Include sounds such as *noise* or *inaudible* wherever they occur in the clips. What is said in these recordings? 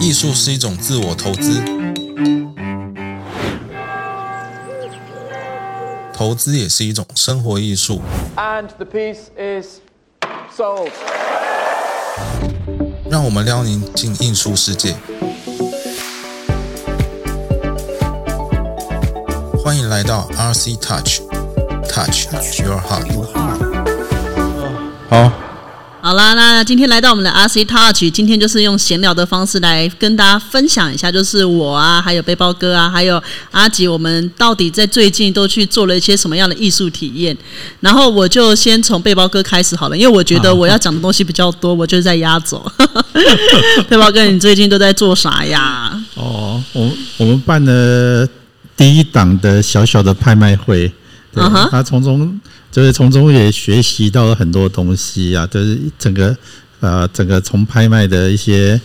艺术是一种自我投资，投资也是一种生活艺术。And the piece is sold. 让我们撩您进艺术世界。欢迎来到 RC Touch，Touch Your Heart。好，啦，那今天来到我们的 RC Touch，今天就是用闲聊的方式来跟大家分享一下，就是我啊，还有背包哥啊，还有阿吉，我们到底在最近都去做了一些什么样的艺术体验？然后我就先从背包哥开始好了，因为我觉得我要讲的东西比较多，我就是在压轴。*laughs* 背包哥，你最近都在做啥呀？哦，我我们办了第一档的小小的拍卖会，对他从中就是从中也学习到了很多东西啊，就是整个呃整个从拍卖的一些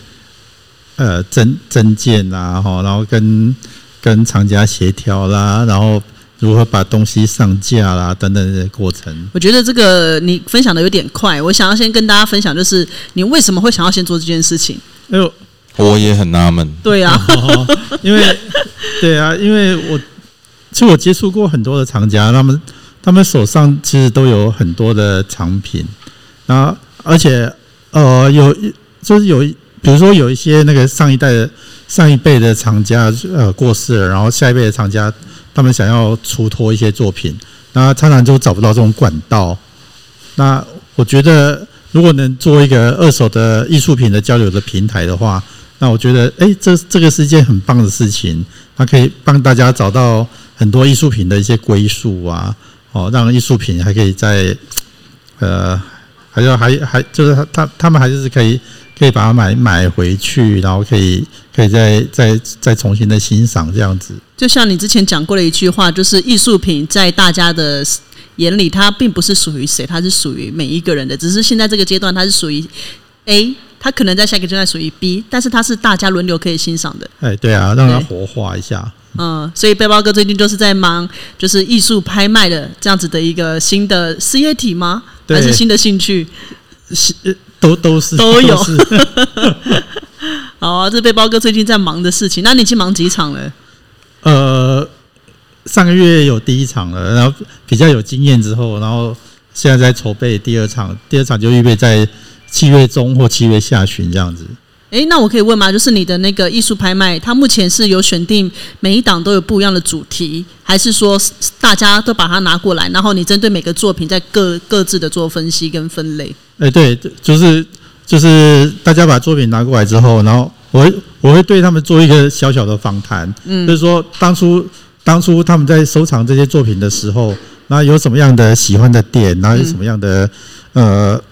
呃证证件啊，哈，然后跟跟厂家协调啦，然后如何把东西上架啦等等的过程。我觉得这个你分享的有点快，我想要先跟大家分享，就是你为什么会想要先做这件事情？哎呦，我也很纳闷。对啊，哦，因为对啊，因为我其实我接触过很多的厂家，他们他们手上其实都有很多的藏品，那而且呃有就是有比如说有一些那个上一代的上一辈的厂家呃过世了，然后下一辈的厂家他们想要出脱一些作品，那常常就找不到这种管道。那我觉得如果能做一个二手的艺术品的交流的平台的话，那我觉得，哎、这这个是一件很棒的事情，它可以帮大家找到很多艺术品的一些归宿啊，哦，让艺术品还可以在，呃，还有还还就是他他他们还是可以可以把它买买回去，然后可以可以再再再重新的欣赏这样子。就像你之前讲过的一句话，就是艺术品在大家的眼里，它并不是属于谁，它是属于每一个人的。只是现在这个阶段，它是属于 A，它可能在下一个阶段属于 B，但是它是大家轮流可以欣赏的。哎，对啊，让它活化一下。嗯，所以背包哥最近就是在忙，就是艺术拍卖的这样子的一个新的事业体吗？对还是新的兴趣？是呃都都是都有是 *laughs* 好啊，这背包哥最近在忙的事情。那你已经忙几场了？呃，上个月有第一场了，然后比较有经验之后，然后现在在筹备第二场，第二场就预备在七月中或七月下旬这样子。诶，那我可以问吗？就是你的那个艺术拍卖，它目前是有选定每一档都有不一样的主题，还是说大家都把它拿过来，然后你针对每个作品在各各自的做分析跟分类？哎、对，就是就是大家把作品拿过来之后，然后我会我会对他们做一个小小的访谈，嗯就是说当初当初他们在收藏这些作品的时候，那有什么样的喜欢的点，然后有什么样的、呃呃，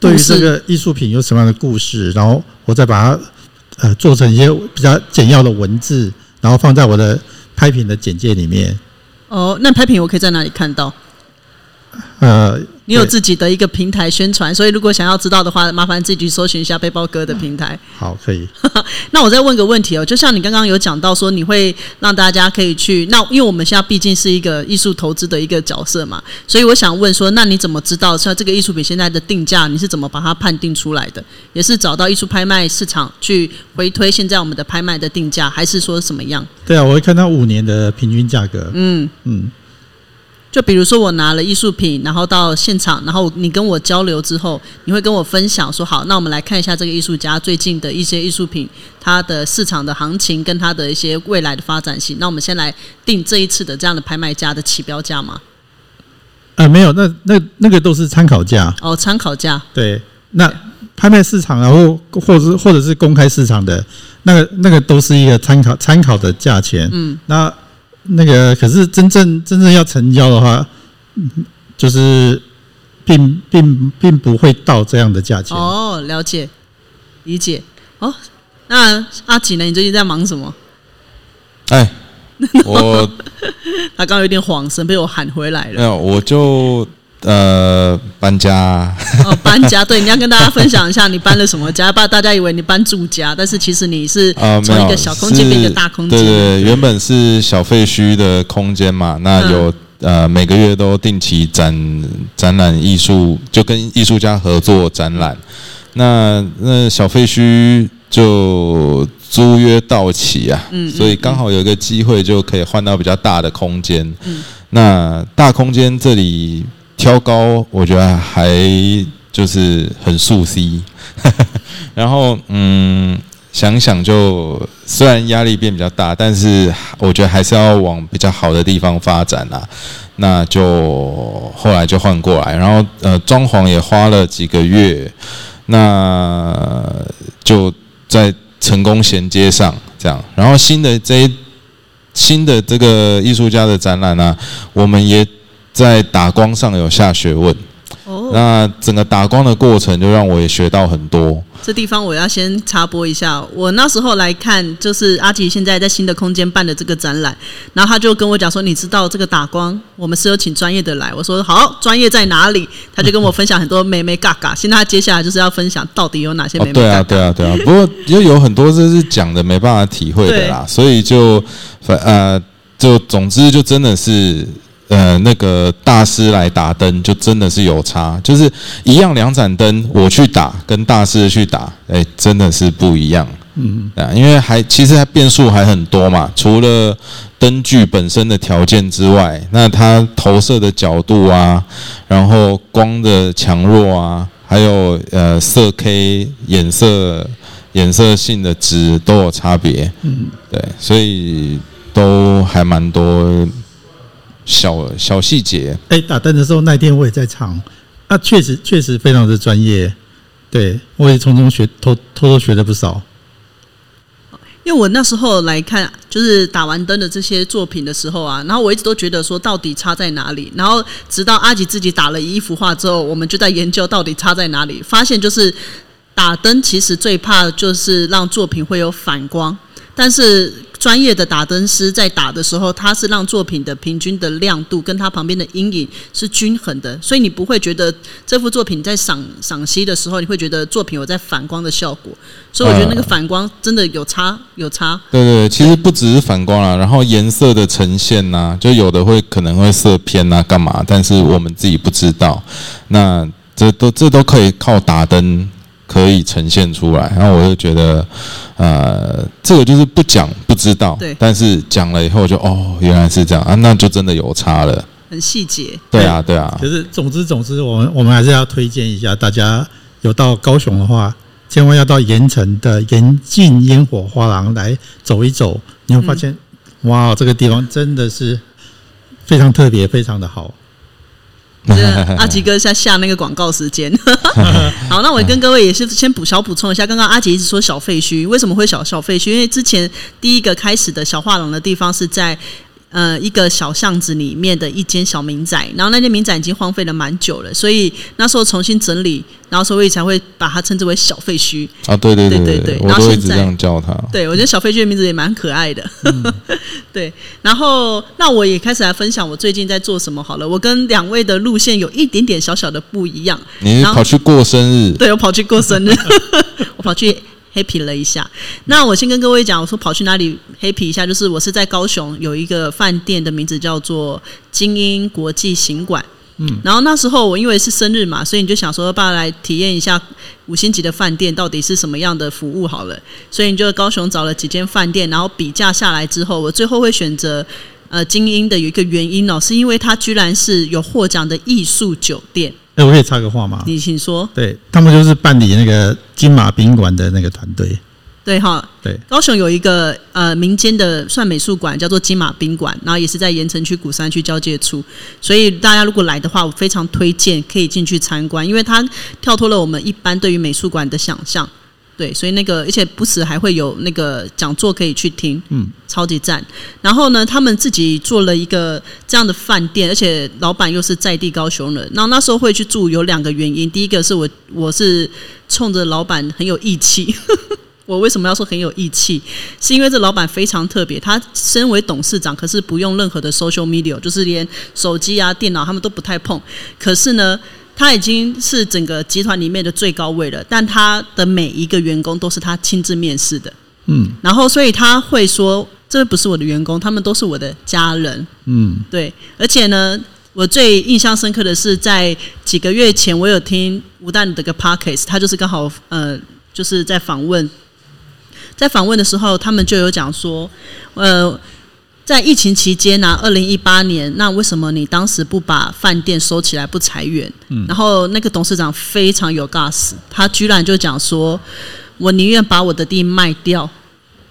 对于这个艺术品有什么样的故事，然后我再把它呃做成一些比较简要的文字，然后放在我的拍品的简介里面。哦，那拍品我可以在哪里看到？*laughs* 呃，你有自己的一个平台宣传，所以如果想要知道的话，麻烦自己去搜寻一下背包哥的平台。*laughs* *laughs* 好，可以。那我再问个问题哦，就像你刚刚有讲到说，你会让大家可以去，那因为我们现在毕竟是一个艺术投资的一个角色嘛，所以我想问说，那你怎么知道像这个艺术品现在的定价，你是怎么把它判定出来的？也是找到艺术拍卖市场去回推现在我们的拍卖的定价，还是说什么样？对啊，我会看到五年的平均价格。嗯，嗯，就比如说我拿了艺术品，然后到现场，然后你跟我交流之后，你会跟我分享说，好，那我们来看一下这个艺术家最近的一些艺术品，它的市场的行情跟它的一些未来的发展性。那我们先来定这一次的这样的拍卖价的起标价嘛？呃，没有，那那那个都是参考价。哦，参考价。对，那拍卖市场，然后或者是或者是公开市场的那个那个都是一个参考参考的价钱。嗯，那那个可是真正真正要成交的话，嗯就是并并并不会到这样的价钱。哦，了解，理解。哦，那阿吉呢？你最近在忙什么？哎，*laughs* 我他刚刚有点晃神，被我喊回来了。没有，我就呃搬家，哦，搬家，*laughs* 对，你要跟大家分享一下你搬了什么家，不然大家以为你搬住家，但是其实你是从一个小空间变一个大空间。对对对，原本是小废墟的空间嘛，那嗯有、呃每个月都定期展展览艺术，就跟艺术家合作展览。那那小废墟就租约到期啊，嗯所以刚好有一个机会就可以换到比较大的空间。那大空间这里挑高，我觉得还就是很素 C，*laughs* 然后嗯。想想就虽然压力变比较大，但是我觉得还是要往比较好的地方发展啊。那就后来就换过来，然后呃装潢也花了几个月，那就在成功衔接上这样。然后新的这新的这个艺术家的展览呢，我们也在打光上有下学问。哦那整个打光的过程就让我也学到很多。这地方我要先插播一下，我那时候来看，就是阿吉现在在新的空间办的这个展览，然后他就跟我讲说：“你知道这个打光，我们是有请专业的来。”我说：“好，专业在哪里？”他就跟我分享很多美美嘎嘎。现在他接下来就是要分享到底有哪些美美对啊，对啊，对啊。不过又有很多这是讲的没办法体会的啦，所以就反呃，就总之就真的是。呃，那个大师来打灯，就真的是有差，就是一样两盏灯，我去打跟大师去打，哎，真的是不一样。嗯，啊，因为还其实它变数还很多嘛，除了灯具本身的条件之外，那它投射的角度啊，然后光的强弱啊，还有呃色 K 颜色颜色性的值都有差别。嗯，对，所以都还蛮多。小小细节，哎，打灯的时候那天我也在场，那确实确实非常的专业，对我也从中学偷偷偷学了不少。因为我那时候来看，就是打完灯的这些作品的时候啊，然后我一直都觉得说到底差在哪里，然后直到阿吉自己打了一幅画之后，我们就在研究到底差在哪里，发现就是打灯其实最怕就是让作品会有反光，但是。专业的打灯师在打的时候，他是让作品的平均的亮度跟它旁边的阴影是均衡的，所以你不会觉得这幅作品在赏赏析的时候，你会觉得作品有在反光的效果。所以我觉得那个反光真的有差，有差。对对，其实不只是反光啊，然后颜色的呈现呐，就有的会可能会色偏呐，干嘛？但是我们自己不知道。那这都这都可以靠打灯。可以呈现出来，然后我就觉得，呃，这个就是不讲不知道，对，但是讲了以后就哦，原来是这样啊，那就真的有差了，很细节，对啊，对啊。可是总之总之，我们我们还是要推荐一下，大家有到高雄的话，千万要到盐城的盐镜烟火花廊来走一走，你会发现，哇，这个地方真的是非常特别，非常的好。*laughs* 阿吉哥在下那个广告时间，*laughs* 好，那我跟各位也是先补小补充一下，刚刚阿吉一直说小废墟，为什么会小小废墟？因为之前第一个开始的小画廊的地方是在。呃，一个小巷子里面的一间小民宅，然后那间民宅已经荒废了蛮久了，所以那时候重新整理，然后所以才会把它称之为小废墟啊。对对对对对，我都一直这样叫它。对，我觉得小废墟的名字也蛮可爱的。*laughs* 对，然后那我也开始来分享我最近在做什么好了。我跟两位的路线有一点点小小的不一样。你跑去过生日？对，我跑去过生日，*laughs* 我跑去。Happy 了一下，那我先跟各位讲，我说跑去哪里 happy 一下，就是我是在高雄有一个饭店的名字叫做精英国际行馆，嗯，然后那时候我因为是生日嘛，所以你就想说，爸来体验一下五星级的饭店到底是什么样的服务好了，所以你就高雄找了几间饭店，然后比价下来之后，我最后会选择呃精英的有一个原因哦，是因为它居然是有获奖的艺术酒店。哎，我可以插个话吗？你请说。对他们就是办理那个金马宾馆的那个团队。对哈，对。高雄有一个呃民间的算美术馆，叫做金马宾馆，然后也是在盐城区古山区交界处，所以大家如果来的话，我非常推荐可以进去参观，因为它跳脱了我们一般对于美术馆的想象。对，所以那个，而且不时还会有那个讲座可以去听，嗯，超级赞。然后呢，他们自己做了一个这样的饭店，而且老板又是在地高雄人。然后那时候会去住有两个原因，第一个是我我是冲着老板很有义气。*laughs* 我为什么要说很有义气？是因为这老板非常特别，他身为董事长，可是不用任何的 social media，就是连手机啊、电脑他们都不太碰。可是呢。他已经是整个集团里面的最高位了，但他的每一个员工都是他亲自面试的，嗯，然后所以他会说，这不是我的员工，他们都是我的家人，嗯，对，而且呢，我最印象深刻的是在几个月前，我有听吴旦的个 podcast，他就是刚好呃，就是在访问在访问的时候，他们就有讲说，呃。在疫情期间呢、二零一八年，那为什么你当时不把饭店收起来，不裁员？然后那个董事长非常有 gas，他居然就讲说，我宁愿把我的地卖掉，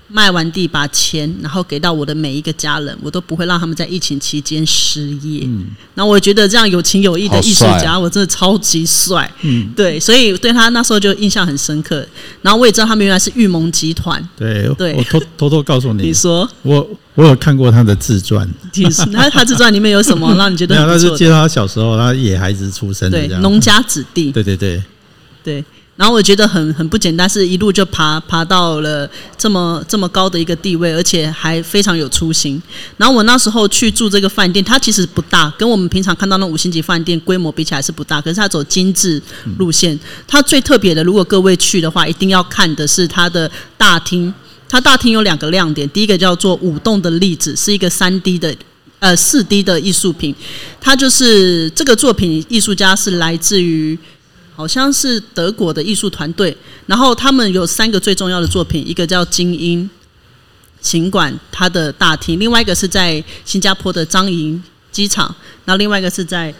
卖完地把钱，然后给到我的每一个家人，我都不会让他们在疫情期间失业。嗯然后我觉得这样有情有义的好艺术帅家，我真的超级帅。嗯，对，所以对他那时候就印象很深刻。然后我也知道他们原来是玉盟集团。对，对我偷偷偷告诉你 *laughs* 你，说，我我有看过他的自传，你 *laughs* 那他自传里面有什么让你觉得没有，很不错的？*laughs* 他是介绍他小时候，他野孩子出生对农家子弟，对对对，对。然后我觉得很很不简单，是一路就爬爬到了这么这么高的一个地位，而且还非常有初心。然后我那时候去住这个饭店，它其实不大，跟我们平常看到那五星级饭店规模比起来是不大，可是它走精致路线。它最特别的，如果各位去的话，一定要看的是它的大厅。它大厅有两个亮点，第一个叫做舞动的粒子，是一个三 D 的。呃，四 D 的艺术品，它就是这个作品，艺术家是来自于好像是德国的艺术团队，然后他们有三个最重要的作品，一个叫精英琴管，它的大厅；另外一个是在新加坡的张营机场，然后另外一个是在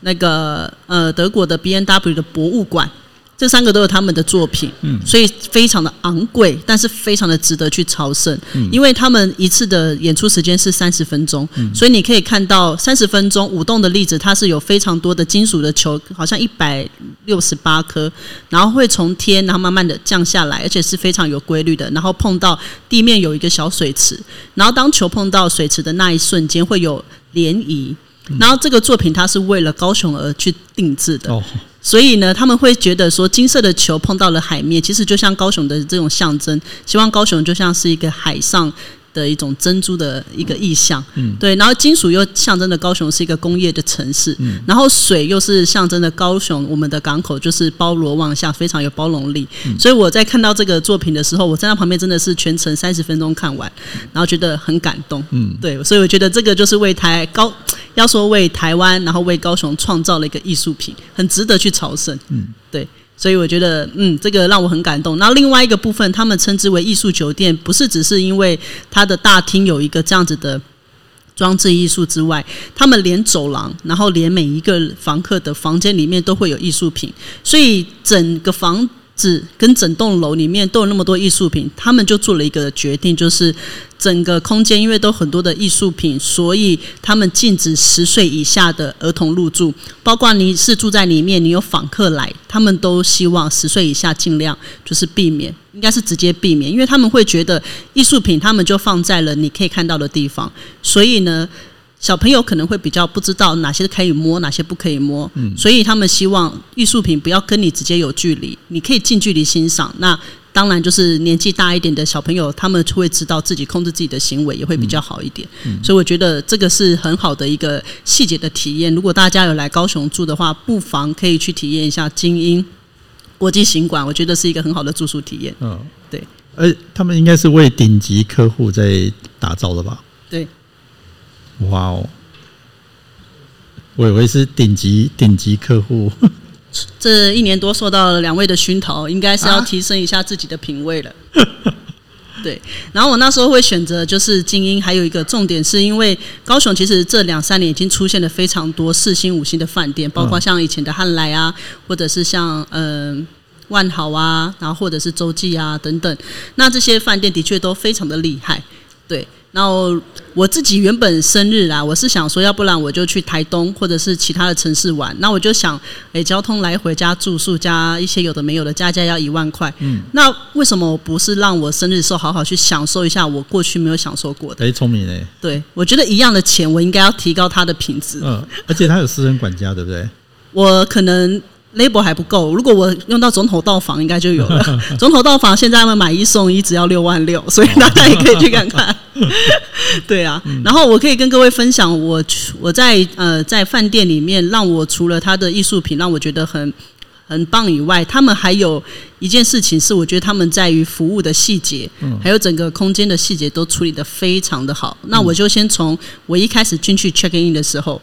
那个呃德国的 B N W 的博物馆。这三个都有他们的作品，嗯，所以非常的昂贵，但是非常的值得去朝圣，嗯，因为他们一次的演出时间是三十分钟，嗯，所以你可以看到三十分钟舞动的例子，它是有非常多的金属的球，好像一百六十八颗，然后会从天然后慢慢的降下来，而且是非常有规律的，然后碰到地面有一个小水池，然后当球碰到水池的那一瞬间会有涟漪。然后这个作品它是为了高雄而去定制的，哦，所以呢，他们会觉得说，金色的球碰到了海面，其实就像高雄的这种象征，希望高雄就像是一个海上的一种珍珠的一个意象。嗯，对。然后金属又象征的高雄是一个工业的城市，嗯，然后水又是象征的高雄，我们的港口就是包罗万象，非常有包容力。所以我在看到这个作品的时候，我站在旁边真的是全程三十分钟看完，然后觉得很感动。嗯，对。所以我觉得这个就是为台高。要说为台湾，然后为高雄创造了一个艺术品，很值得去朝圣。嗯，对，所以我觉得，嗯，这个让我很感动。那另外一个部分，他们称之为艺术酒店，不是只是因为它的大厅有一个这样子的装置艺术之外，他们连走廊，然后连每一个房客的房间里面都会有艺术品，所以整个房子跟整栋楼里面都有那么多艺术品，他们就做了一个决定，就是整个空间因为都很多的艺术品，所以他们禁止十岁以下的儿童入住，包括你是住在里面，你有访客来，他们都希望十岁以下尽量就是避免，应该是直接避免，因为他们会觉得艺术品他们就放在了你可以看到的地方，所以呢。小朋友可能会比较不知道哪些可以摸，哪些不可以摸，所以他们希望艺术品不要跟你直接有距离，你可以近距离欣赏。那当然就是年纪大一点的小朋友，他们就会知道自己控制自己的行为也会比较好一点。所以我觉得这个是很好的一个细节的体验。如果大家有来高雄住的话，不妨可以去体验一下精英国际行馆，我觉得是一个很好的住宿体验。嗯，对，呃，他们应该是为顶级客户在打造的吧？对，哇哦，我以为是顶级顶级客户，*laughs* 这一年多受到了两位的熏陶，应该是要啊提升一下自己的品味了。*laughs* 对，然后我那时候会选择就是精英，还有一个重点是因为高雄其实这两三年已经出现了非常多四星、五星的饭店，包括像以前的汉来啊，或者是像嗯、呃万豪啊，然后或者是洲际啊等等，那这些饭店的确都非常的厉害。对，然后我自己原本生日啦，我是想说，要不然我就去台东或者是其他的城市玩。那我就想，诶，交通来回加住宿加一些有的没有的，加加要一万块。嗯，那为什么我不是让我生日的时候好好去享受一下我过去没有享受过的？哎，聪明哎，对，我觉得一样的钱，我应该要提高它的品质。嗯，而且他有私人管家，对不对？我可能 label 还不够，如果我用到总统到访，应该就有了。*laughs* 总统到访现在他们买一送一，只要六万六，所以大家也可以去看看。*laughs* 对啊，然后我可以跟各位分享我，我在呃在饭店里面，让我除了他的艺术品让我觉得很很棒以外，他们还有一件事情是，我觉得他们在于服务的细节，还有整个空间的细节都处理的非常的好。那我就先从我一开始进去 check in 的时候。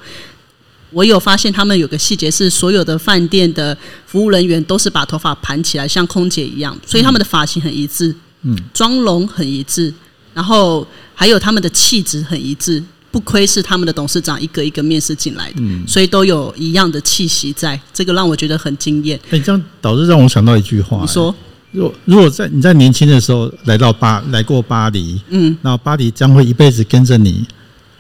我有发现他们有个细节是，所有的饭店的服务人员都是把头发盘起来，像空姐一样，所以他们的发型很一致。嗯，妆容很一致，然后还有他们的气质很一致，不亏是他们的董事长一个一个面试进来的，所以都有一样的气息在，这个让我觉得很惊艳。哎，这样导致让我想到一句话，你说，如果如果在你在年轻的时候来到巴来过巴黎，嗯，那巴黎将会一辈子跟着你。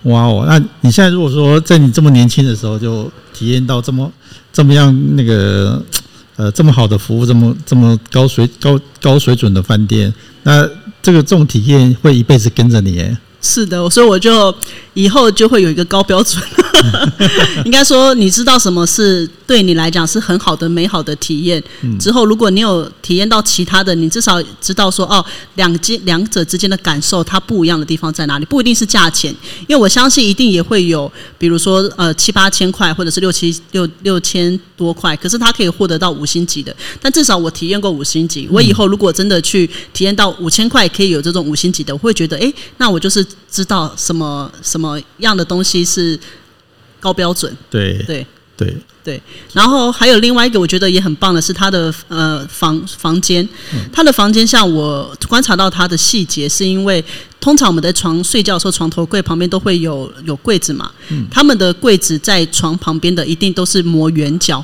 哇哦，那你现在如果说在你这么年轻的时候就体验到这么这么样那个呃这么好的服务，这么这么高水高高水准的饭店，那这个这种体验会一辈子跟着你。是的，所以我就以后就会有一个高标准。*laughs* *laughs* 应该说，你知道什么是对你来讲是很好的、美好的体验。之后，如果你有体验到其他的，你至少知道说，哦，两间两者之间的感受，它不一样的地方在哪里？不一定是价钱，因为我相信一定也会有，比如说呃七八千块，或者是六七六六千多块，可是它可以获得到五星级的。但至少我体验过五星级，我以后如果真的去体验到五千块可以有这种五星级的，我会觉得，哎，那我就是。知道什么什么样的东西是高标准？对对对对。然后还有另外一个，我觉得也很棒的是他的呃房房间，他的房间像我观察到他的细节，是因为通常我们在床睡觉的时候，床头柜旁边都会有有柜子嘛，他们的柜子在床旁边的一定都是磨圆角。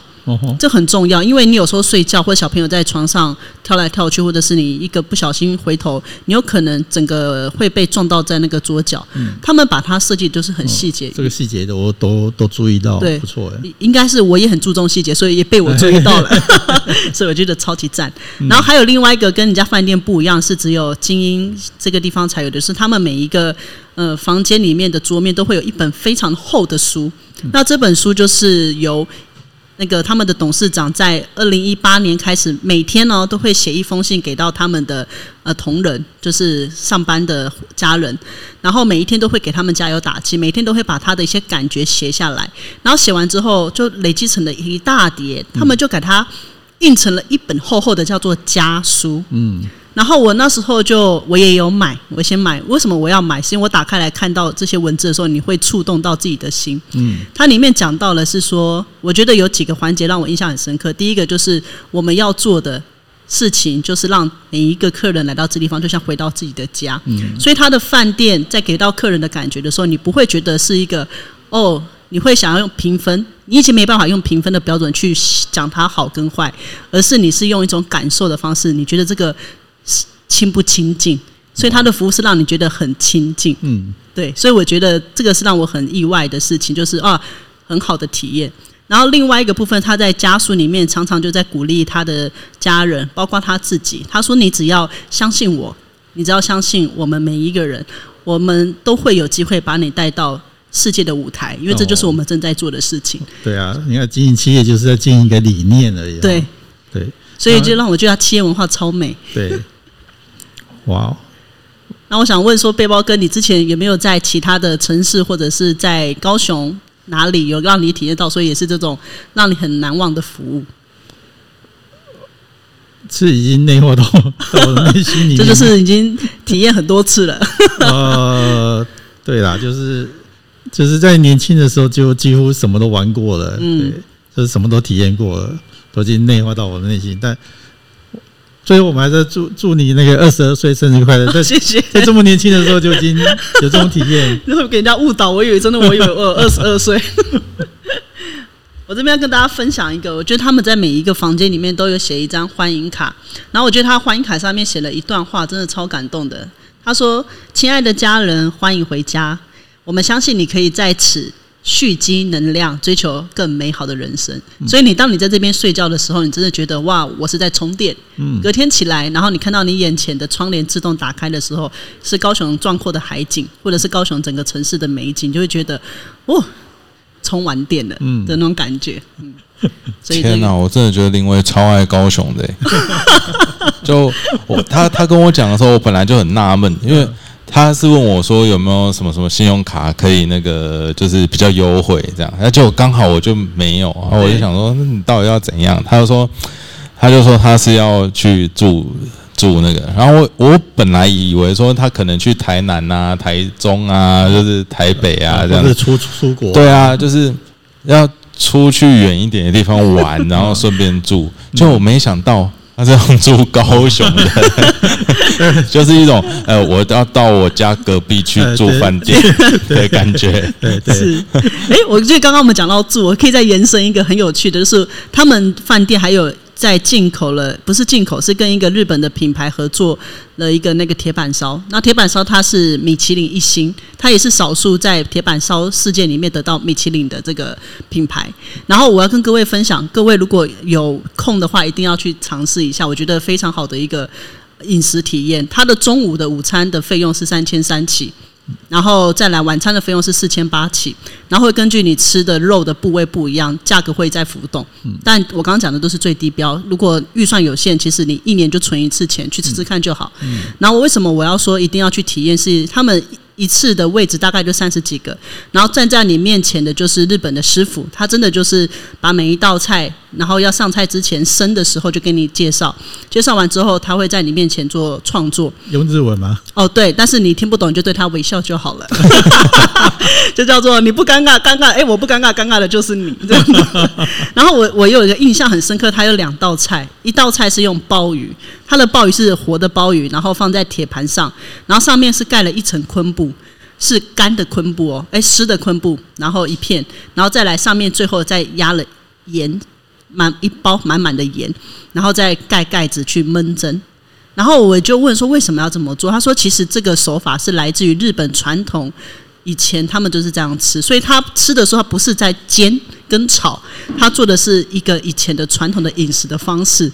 这很重要，因为你有时候睡觉，或者小朋友在床上跳来跳去，或者是你一个不小心回头，你有可能整个会被撞到在那个桌角。他们把它设计都是很细节，这个细节都都都注意到，对，不错哎。应该是我也很注重细节，所以也被我注意到了，*laughs* *laughs* 所以我觉得超级赞。然后还有另外一个跟人家饭店不一样，是只有精英这个地方才有的是，他们每一个呃房间里面的桌面都会有一本非常厚的书，那这本书就是由。那个他们的董事长在二零一八年开始，每天呢都会写一封信给到他们的呃同仁，就是上班的家人，然后每一天都会给他们加油打气，每天都会把他的一些感觉写下来，然后写完之后就累积成了一大叠，他们就给他印成了一本厚厚的叫做家书。嗯。然后我那时候就我也有买，我先买。为什么我要买？是因为我打开来看到这些文字的时候，你会触动到自己的心。嗯，它里面讲到了是说，我觉得有几个环节让我印象很深刻。第一个就是我们要做的事情，就是让每一个客人来到这地方，就像回到自己的家。嗯，所以他的饭店在给到客人的感觉的时候，你不会觉得是一个哦，你会想要用评分，你以前没办法用评分的标准去讲它好跟坏，而是你是用一种感受的方式，你觉得这个。亲不亲近，所以他的服务是让你觉得很亲近。嗯，对，所以我觉得这个是让我很意外的事情，就是啊，很好的体验。然后另外一个部分，他在家属里面常常就在鼓励他的家人，包括他自己。他说：“你只要相信我，你只要相信我们每一个人，我们都会有机会把你带到世界的舞台，因为这就是我们正在做的事情。”对啊，你看经营企业就是在经营一个理念而已。对对。所以就让我觉得企业文化超美。对，哇！那我想问说，背包哥，你之前有没有在其他的城市或者是在高雄哪里有让你体验到，所以也是这种让你很难忘的服务？是已经内化到 *laughs* 到内心里，这就是已经体验很多次了。*laughs* 呃，对啦，就是就是在年轻的时候就几乎什么都玩过了，嗯，就是什么都体验过了。都已经内化到我的内心，但最后我们还是祝祝你那个二十二岁生日快乐！*laughs* 谢谢，在这么年轻的时候就已经有这种体验，*laughs* 然后给人家误导，*laughs* 我以为真的，我以为我二十二岁。我这边要跟大家分享一个，我觉得他们在每一个房间里面都有写一张欢迎卡，然后我觉得他欢迎卡上面写了一段话，真的超感动的。他说：“亲爱的家人，欢迎回家，我们相信你可以在此。”蓄积能量，追求更美好的人生。所以，你当你在这边睡觉的时候，你真的觉得哇，我是在充电。嗯，隔天起来，然后你看到你眼前的窗帘自动打开的时候，是高雄壮阔的海景，或者是高雄整个城市的美景，就会觉得哦，充完电了的那种感觉。嗯，天哪，我真的觉得林威超爱高雄的。*laughs* 就我他他跟我讲的时候，我本来就很纳闷，因为。他是问我说有没有什么什么信用卡可以那个就是比较优惠这样，那就刚好我就没有，然后我就想说那你到底要怎样？他就说他就说他是要去住住那个，然后我我本来以为说他可能去台南啊、台中啊，就是台北啊这样。子出出国，对啊，就是要出去远一点的地方玩，然后顺便住，就我没想到。他这种住高雄的，*laughs* 就是一种呃，我要到我家隔壁去住饭店 *laughs* 的感觉。对对，是，哎，我觉得刚刚我们讲到住，我可以再延伸一个很有趣的，就是他们饭店还有在进口了，不是进口，是跟一个日本的品牌合作了一个那个铁板烧。那铁板烧它是米其林一星，它也是少数在铁板烧世界里面得到米其林的这个品牌。然后我要跟各位分享，各位如果有空的话，一定要去尝试一下，我觉得非常好的一个饮食体验。它的中午的午餐的费用是三千三起。然后再来晚餐的费用是四千八起，然后会根据你吃的肉的部位不一样，价格会在浮动。但我刚刚讲的都是最低标，如果预算有限，其实你一年就存一次钱去吃吃看就好。然后我为什么我要说一定要去体验？是他们。一次的位置大概就三十几个，然后站在你面前的就是日本的师傅，他真的就是把每一道菜，然后要上菜之前生的时候就给你介绍，介绍完之后他会在你面前做创作。用日文吗？哦，对，但是你听不懂就对他微笑就好了，*laughs* 就叫做你不尴尬，尴尬，哎，我不尴尬，尴尬的就是你。*laughs* 然后我我有一个印象很深刻，他有两道菜，一道菜是用鲍鱼，它的鲍鱼是活的鲍鱼，然后放在铁盘上，然后上面是盖了一层昆布。是干的昆布哦，哎，湿的昆布，然后一片，然后再来上面最后再压了盐，满一包满满的盐，然后再盖盖子去焖蒸。然后我就问说为什么要这么做？他说其实这个手法是来自于日本传统，以前他们就是这样吃，所以他吃的时候他不是在煎跟炒，他做的是一个以前的传统的饮食的方式。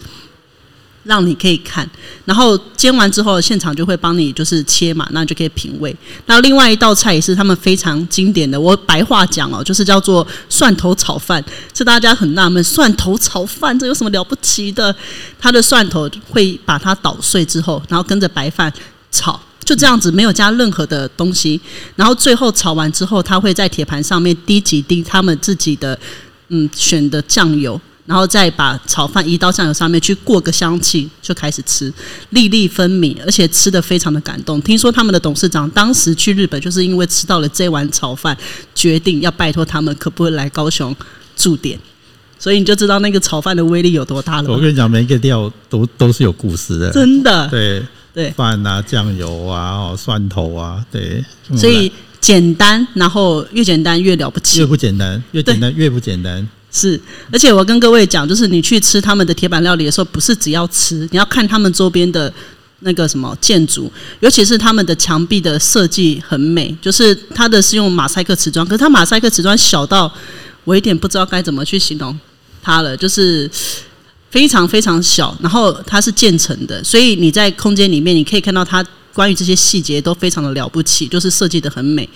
让你可以看，然后煎完之后，现场就会帮你就是切嘛，那就可以品味。那另外一道菜也是他们非常经典的，我白话讲哦，就是叫做蒜头炒饭。是大家很纳闷，蒜头炒饭这有什么了不起的？它的蒜头会把它捣碎之后，然后跟着白饭炒，就这样子，没有加任何的东西。然后最后炒完之后，他会在铁盘上面滴几滴他们自己的嗯选的酱油。然后再把炒饭移到酱油上面去过个香气，就开始吃，粒粒分明，而且吃的非常的感动。听说他们的董事长当时去日本，就是因为吃到了这碗炒饭，决定要拜托他们可不可以来高雄驻点。所以你就知道那个炒饭的威力有多大了。我跟你讲，每一个料都都是有故事的，真的。对对，饭啊，酱油啊，哦，蒜头啊，对。所以简单，然后越简单越了不起。越不简单，越简单越不简单。是，而且我跟各位讲，就是你去吃他们的铁板料理的时候，不是只要吃，你要看他们周边的那个什么建筑，尤其是他们的墙壁的设计很美，就是它的是用马赛克瓷砖，可是它马赛克瓷砖小到我有点不知道该怎么去形容它了，就是非常非常小，然后它是建成的，所以你在空间里面你可以看到它关于这些细节都非常的了不起，就是设计的很美，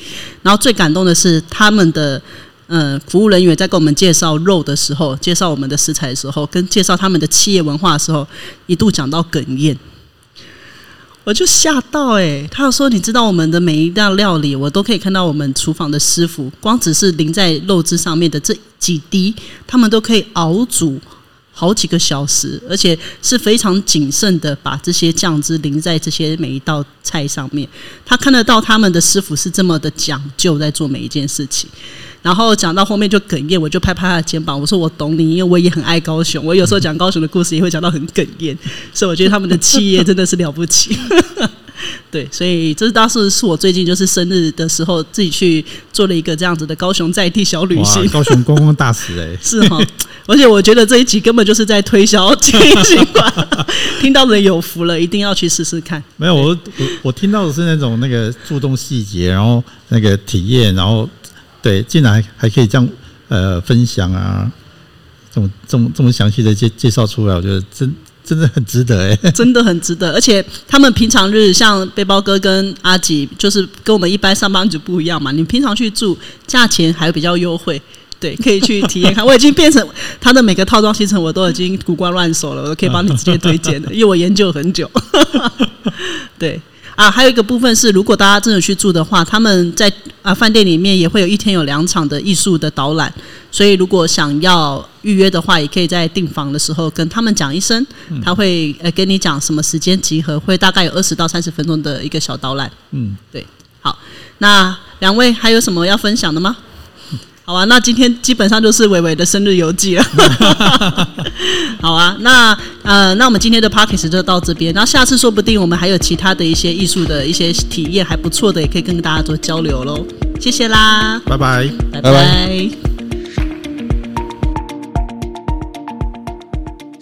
然后最感动的是他们的。嗯，服务人员在跟我们介绍肉的时候，介绍我们的食材的时候，跟介绍他们的企业文化的时候，一度讲到哽咽，我就吓到哎！他说：“你知道我们的每一道料理，我都可以看到我们厨房的师傅，光只是淋在肉汁上面的这几滴，他们都可以熬煮。”好几个小时，而且是非常谨慎的把这些酱汁淋在这些每一道菜上面。他看得到他们的师傅是这么的讲究，在做每一件事情。然后讲到后面就哽咽，我就拍拍他的肩膀，我说我懂你，因为我也很爱高雄。我有时候讲高雄的故事也会讲到很哽咽，所以我觉得他们的企业真的是了不起。对，所以这是当时是我最近就是生日的时候自己去做了一个这样子的高雄在地小旅行。高雄观光大使哎，*laughs* 是哈。而且我觉得这一集根本就是在推销金星馆，听到的人有福了，一定要去试试看。没有，我我我听到的是那种那个注重细节，然后那个体验，然后对，竟然还还可以这样呃分享啊，这么这么这么详细的介介绍出来，我觉得真。真的很值得哎，*laughs* 真的很值得，而且他们平常日像背包哥跟阿吉，就是跟我们一般上班族不一样嘛。你平常去住，价钱还比较优惠，对，可以去体验看。我已经变成他的每个套装行程，我都已经古怪乱手了，我都可以帮你直接推荐的，*laughs* 因为我研究很久。*laughs* 对。啊，还有一个部分是，如果大家真的去住的话，他们在啊饭店里面也会有一天有两场的艺术的导览，所以如果想要预约的话，也可以在订房的时候跟他们讲一声，他会呃跟你讲什么时间集合，会大概有二十到三十分钟的一个小导览。嗯，对，好，那两位还有什么要分享的吗？*laughs* 好啊，那今天基本上就是伟伟的生日游记了。*laughs* 好啊，那呃，那我们今天的 p o c k e t 就到这边，那下次说不定我们还有其他的一些艺术的一些体验还不错的，也可以跟大家做交流喽。谢谢啦，拜拜。拜拜拜拜